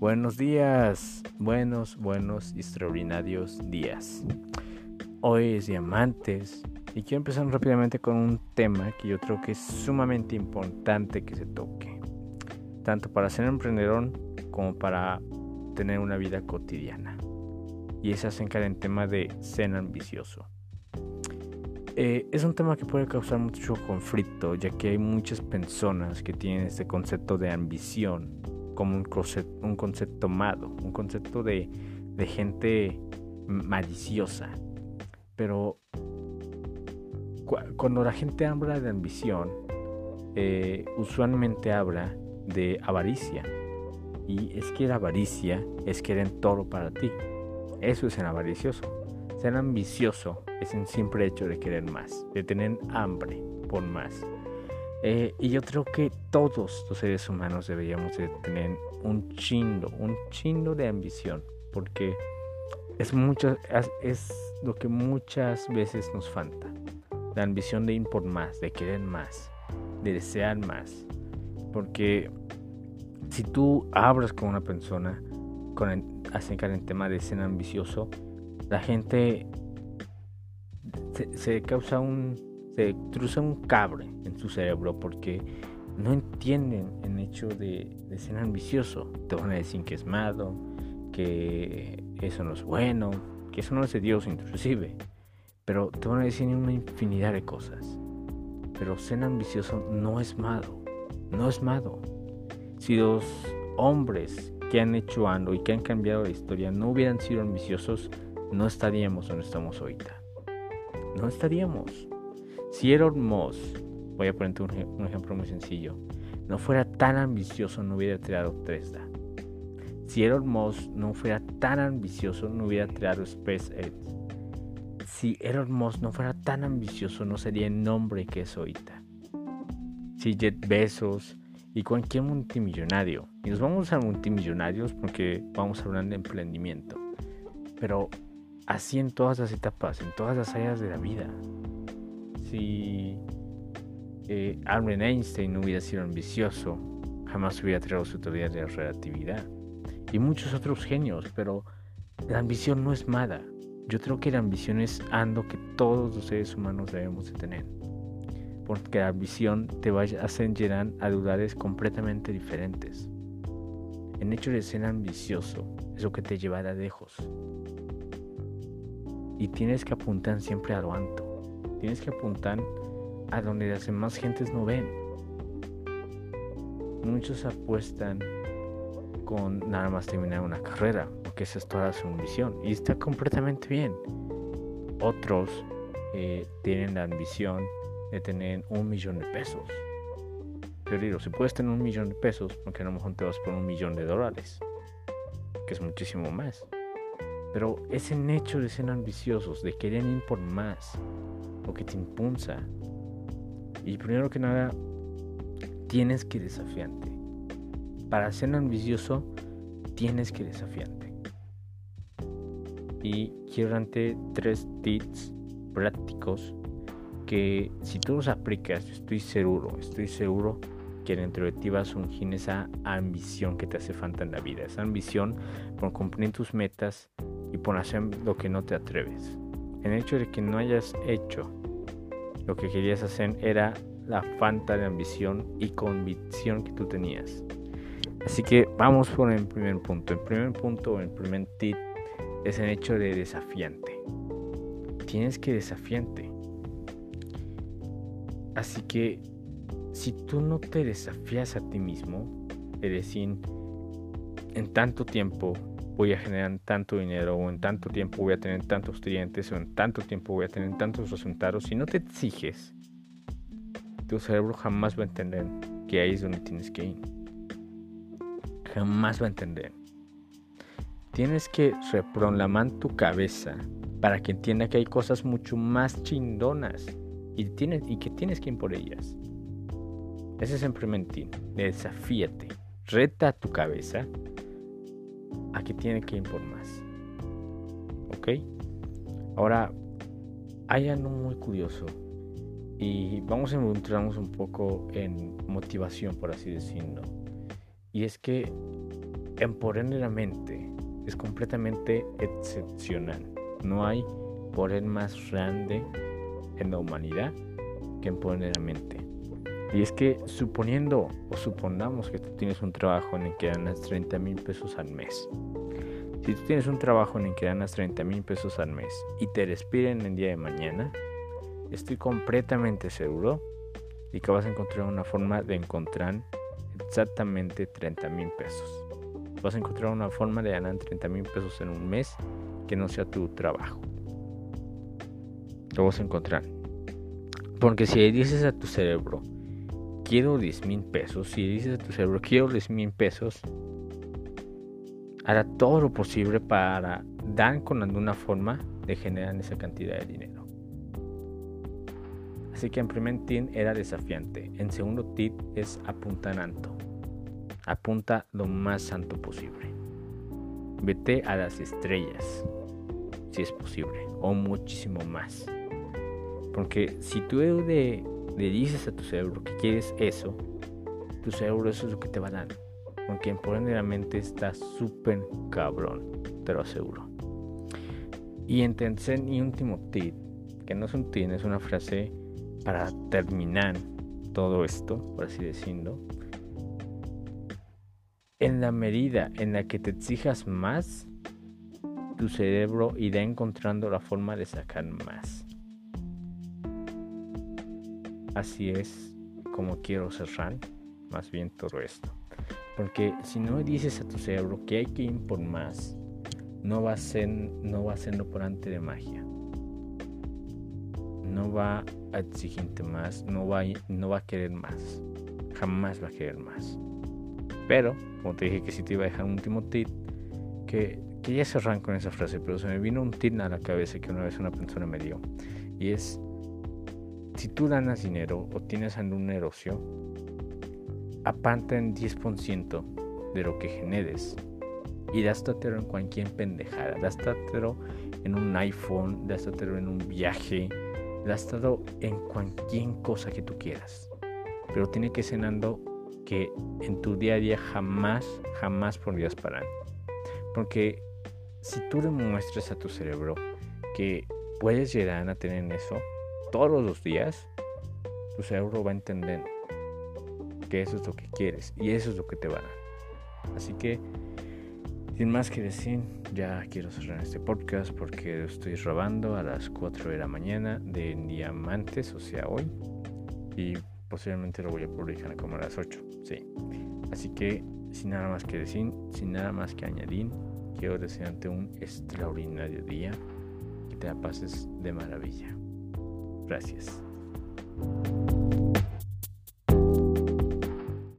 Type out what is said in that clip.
Buenos días, buenos, buenos y extraordinarios días. Hoy es Diamantes y quiero empezar rápidamente con un tema que yo creo que es sumamente importante que se toque, tanto para ser emprendedor como para tener una vida cotidiana. Y es acerca del tema de ser ambicioso. Eh, es un tema que puede causar mucho conflicto, ya que hay muchas personas que tienen este concepto de ambición como un concepto, un concepto malo, un concepto de, gente maliciosa. Pero cuando la gente habla de ambición, eh, usualmente habla de avaricia. Y es que la avaricia es querer todo para ti. Eso es ser avaricioso. Ser ambicioso es el simple hecho de querer más, de tener hambre por más. Eh, y yo creo que todos los seres humanos deberíamos de tener un chindo, un chindo de ambición, porque es, mucho, es lo que muchas veces nos falta. La ambición de ir por más, de querer más, de desear más. Porque si tú hablas con una persona con el, acerca del tema de ser ambicioso, la gente se causa un se cruza un cable en su cerebro porque no entienden el hecho de, ser ambicioso. Te van a decir que es malo, que eso no es bueno, que eso no es de Dios inclusive. Pero te van a decir una infinidad de cosas. Pero ser ambicioso no es malo, no es malo. Si los hombres que han hecho algo y que han cambiado la historia no hubieran sido ambiciosos, no estaríamos donde estamos ahorita. No estaríamos. Si Elon Musk, voy a ponerte un, ejemplo muy sencillo, no fuera tan ambicioso, no hubiera creado Tesla. Si Elon Musk no fuera tan ambicioso, no hubiera creado SpaceX. Si Elon Musk no fuera tan ambicioso, no sería el nombre que es ahorita. Si Jet Bezos y cualquier multimillonario, y nos vamos a multimillonarios porque vamos a hablar de emprendimiento, pero así en todas las etapas, en todas las áreas de la vida si eh, Albert Einstein no hubiera sido ambicioso, jamás hubiera traído su teoría de la relatividad. Y muchos otros genios, pero la ambición no es mala. Yo creo que la ambición es algo que todos los seres humanos debemos de tener. Porque la ambición te va a hacer llegar a lugares completamente diferentes. El hecho de ser ambicioso es lo que te llevará lejos. Y tienes que apuntar siempre a lo alto. Tienes que apuntar a donde las demás gentes no ven. Muchos apuestan con nada más terminar una carrera, porque esa es toda su ambición. Y está completamente bien. Otros eh, tienen la ambición de tener un millón de pesos. Pero digo, si puedes tener un millón de pesos, porque a lo mejor te vas por un millón de dólares, que es muchísimo más. Pero ese hecho de ser ambiciosos, de querer ir por más, lo que te impulsa. Y primero que nada, tienes que desafiarte. Para ser ambicioso, tienes que desafiarte. Y quiero darte tres tips prácticos que si tú los aplicas, estoy seguro, estoy seguro que dentro de ti vas a ungir esa ambición que te hace falta en la vida. Esa ambición por cumplir tus metas y por hacer lo que no te atreves. El hecho de que no hayas hecho lo que querías hacer era la falta de ambición y convicción que tú tenías. Así que vamos por el primer punto. El primer punto, el primer tip es el hecho de desafiante. Tienes que desafiante. Así que si tú no te desafías a ti mismo, es decir, en tanto tiempo voy a generar tanto dinero o en tanto tiempo voy a tener tantos clientes o en tanto tiempo voy a tener tantos resultados, si no te exiges, tu cerebro jamás va a entender que ahí es donde tienes que ir. Jamás va a entender. Tienes que reprogramar tu cabeza para que entienda que hay cosas mucho más chindonas y, tienes, y que tienes que ir por ellas. Ese es el primer Desafíate. Reta tu cabeza aquí tiene que ir por más. ¿Ok? Ahora, hay algo muy curioso y vamos a encontrarnos un poco en motivación, por así decirlo. Y es que empoderar la mente es completamente excepcional. No hay poder más grande en la humanidad que empoderar la mente. Y es que suponiendo o supongamos que tú tienes un trabajo en el que ganas 30 mil pesos al mes. Si tú tienes un trabajo en el que ganas 30 mil pesos al mes y te despiden el día de mañana, estoy completamente seguro y que vas a encontrar una forma de encontrar exactamente 30 mil pesos. Vas a encontrar una forma de ganar 30 mil pesos en un mes que no sea tu trabajo. Lo vas a encontrar. Porque si dices a tu cerebro, quiero 10 mil pesos, si dices a tu cerebro, quiero 10 mil pesos, hará todo lo posible para dar con alguna forma de generar esa cantidad de dinero. Así que en primer tip era desafiante. En segundo tip es apuntar alto. Apunta lo más alto posible. Vete a las estrellas, si es posible, o muchísimo más. Porque si tú le, dices a tu cerebro que quieres eso, tu cerebro eso es lo que te va a dar. Porque en la mente está súper cabrón, te lo aseguro. Y en tercer y último tip, que no es un tip, es una frase para terminar todo esto, por así decirlo, en la medida en la que te exijas más, tu cerebro irá encontrando la forma de sacar más. Así es como quiero cerrar más bien todo esto. Porque si no dices a tu cerebro que hay que ir por más, no va a ser, no va a por ante de magia no va a exigirte más, no va, a, no va a querer más, jamás va a querer más. Pero, como te dije que si te iba a dejar un último tip, que, que ya cerran con esa frase, pero se me vino un tip a la cabeza que una vez una persona me dio, y es, si tú ganas dinero o tienes algún negocio, aparta en 10% de lo que generes y gástatelo en cualquier pendejada, gástatelo en un iPhone, gástatelo en un viaje, gastado en cualquier cosa que tú quieras. Pero tiene que algo que en tu día a día jamás, jamás podrías parar. Porque si tú demuestras a tu cerebro que puedes llegar a tener eso todos los días, tu cerebro va a entender que eso es lo que quieres y eso es lo que te va a dar. Así que sin más que decir, ya quiero cerrar este podcast porque estoy robando a las 4 de la mañana de diamantes, o sea, hoy. Y posiblemente lo voy a publicar como a las 8, sí. Así que, sin nada más que decir, sin nada más que añadir, quiero desearte un extraordinario día. Que te la pases de maravilla. Gracias.